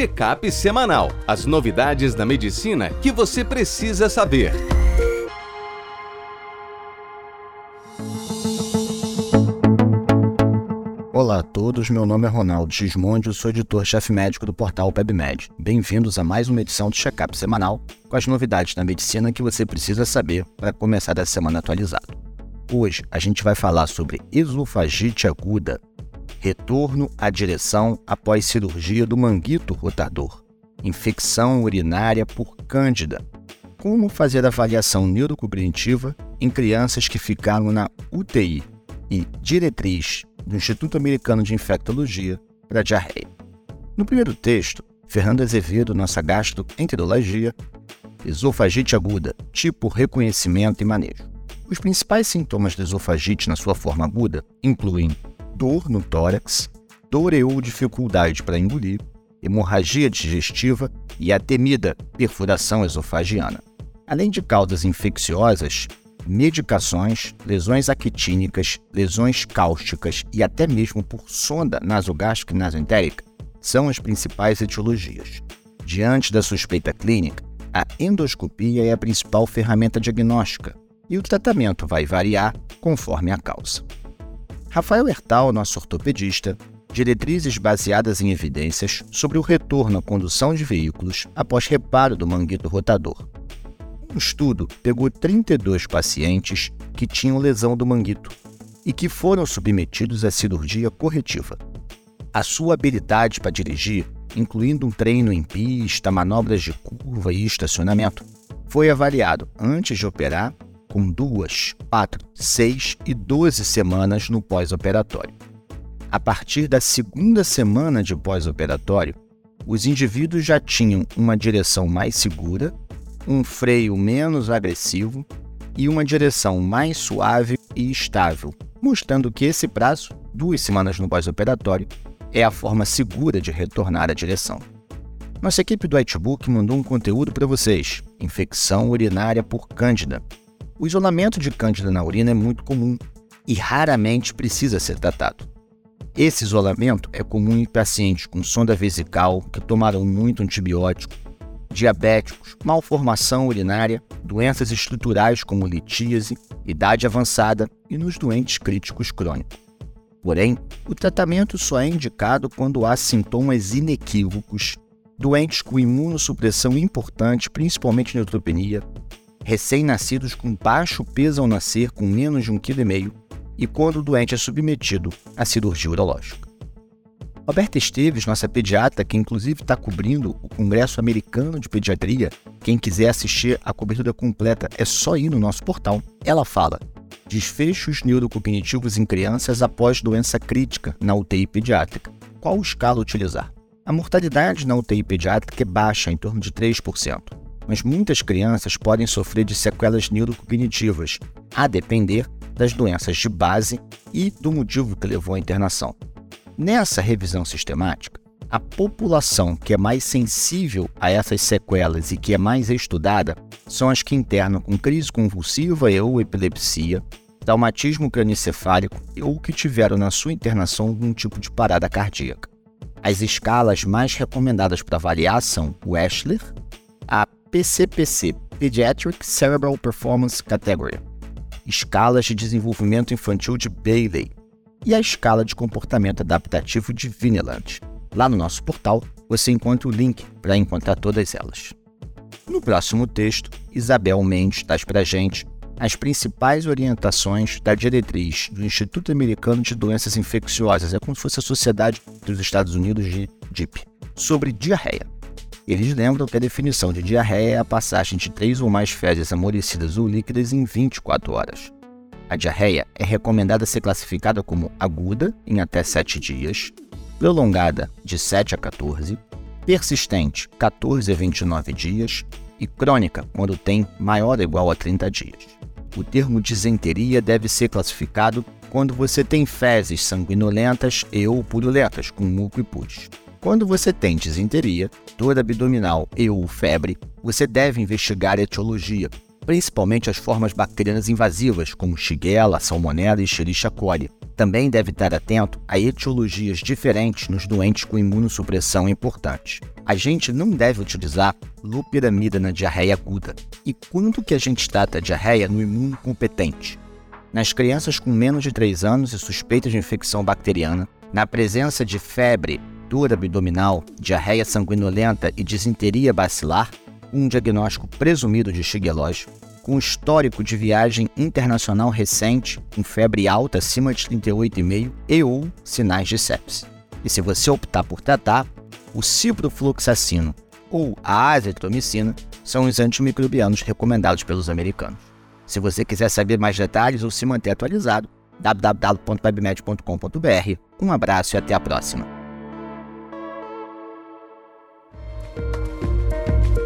Check-up semanal. As novidades da medicina que você precisa saber. Olá a todos, meu nome é Ronaldo Gismondi, sou editor-chefe médico do portal PebMed. Bem-vindos a mais uma edição do Check-up semanal com as novidades da medicina que você precisa saber para começar a semana atualizado. Hoje a gente vai falar sobre esofagite aguda, retorno à direção após cirurgia do manguito rotador, infecção urinária por cândida, como fazer avaliação neurocognitiva em crianças que ficaram na UTI e diretriz do Instituto Americano de Infectologia para diarreia. No primeiro texto, Fernando Azevedo, nossa gastroenterologia, esofagite aguda, tipo reconhecimento e manejo. Os principais sintomas da esofagite na sua forma aguda incluem dor no tórax, dor ou dificuldade para engolir, hemorragia digestiva e a temida perfuração esofagiana. Além de causas infecciosas, medicações, lesões actínicas, lesões cáusticas e até mesmo por sonda nasogástrica e nasoentérica são as principais etiologias. Diante da suspeita clínica, a endoscopia é a principal ferramenta diagnóstica e o tratamento vai variar conforme a causa. Rafael Hertal, nosso ortopedista, diretrizes baseadas em evidências sobre o retorno à condução de veículos após reparo do manguito rotador. Um estudo pegou 32 pacientes que tinham lesão do manguito e que foram submetidos à cirurgia corretiva. A sua habilidade para dirigir, incluindo um treino em pista, manobras de curva e estacionamento, foi avaliado antes de operar com duas, quatro, seis e doze semanas no pós-operatório. A partir da segunda semana de pós-operatório, os indivíduos já tinham uma direção mais segura, um freio menos agressivo e uma direção mais suave e estável, mostrando que esse prazo, duas semanas no pós-operatório, é a forma segura de retornar à direção. Nossa equipe do Whitebook mandou um conteúdo para vocês: infecção urinária por cândida, o isolamento de cândida na urina é muito comum e raramente precisa ser tratado. Esse isolamento é comum em pacientes com sonda vesical que tomaram muito antibiótico, diabéticos, malformação urinária, doenças estruturais como litíase, idade avançada e nos doentes críticos crônicos. Porém, o tratamento só é indicado quando há sintomas inequívocos, doentes com imunossupressão importante, principalmente neutropenia, recém-nascidos com baixo peso ao nascer, com menos de 1,5 kg, e quando o doente é submetido à cirurgia urológica. Roberta Esteves, nossa pediatra, que inclusive está cobrindo o Congresso Americano de Pediatria, quem quiser assistir a cobertura completa é só ir no nosso portal. Ela fala: desfechos neurocognitivos em crianças após doença crítica na UTI pediátrica. Qual escala utilizar? A mortalidade na UTI pediátrica é baixa, em torno de 3% mas muitas crianças podem sofrer de sequelas neurocognitivas, a depender das doenças de base e do motivo que levou à internação. Nessa revisão sistemática, a população que é mais sensível a essas sequelas e que é mais estudada são as que internam com crise convulsiva ou epilepsia, traumatismo craniocefálico ou que tiveram na sua internação algum tipo de parada cardíaca. As escalas mais recomendadas para avaliar são o Eschler, PCPC Pediatric Cerebral Performance Category, escalas de desenvolvimento infantil de Bailey e a escala de comportamento adaptativo de Vineland. Lá no nosso portal você encontra o link para encontrar todas elas. No próximo texto, Isabel Mendes traz para gente as principais orientações da diretriz do Instituto Americano de Doenças Infecciosas, é como se fosse a Sociedade dos Estados Unidos de DIP, sobre diarreia. Eles lembram que a definição de diarreia é a passagem de três ou mais fezes amolecidas ou líquidas em 24 horas. A diarreia é recomendada ser classificada como aguda, em até 7 dias, prolongada, de 7 a 14, persistente, 14 a 29 dias, e crônica, quando tem maior ou igual a 30 dias. O termo disenteria deve ser classificado quando você tem fezes sanguinolentas e ou purulentas, com muco e pus. Quando você tem disenteria, dor abdominal e ou febre, você deve investigar a etiologia, principalmente as formas bacterianas invasivas, como Shigella, Salmonella e Escherichia coli. Também deve estar atento a etiologias diferentes nos doentes com imunossupressão importante. a gente não deve utilizar lopiramida na diarreia aguda. E quando que a gente trata a diarreia no imunocompetente? Nas crianças com menos de 3 anos e suspeitas de infecção bacteriana, na presença de febre, dor abdominal, diarreia sanguinolenta e disenteria bacilar, um diagnóstico presumido de Shigellose, com histórico de viagem internacional recente, com febre alta acima de 38,5 e ou sinais de sepse. E se você optar por tratar, o ciprofloxacino ou a azitromicina são os antimicrobianos recomendados pelos americanos. Se você quiser saber mais detalhes ou se manter atualizado, www.webmed.com.br. Um abraço e até a próxima.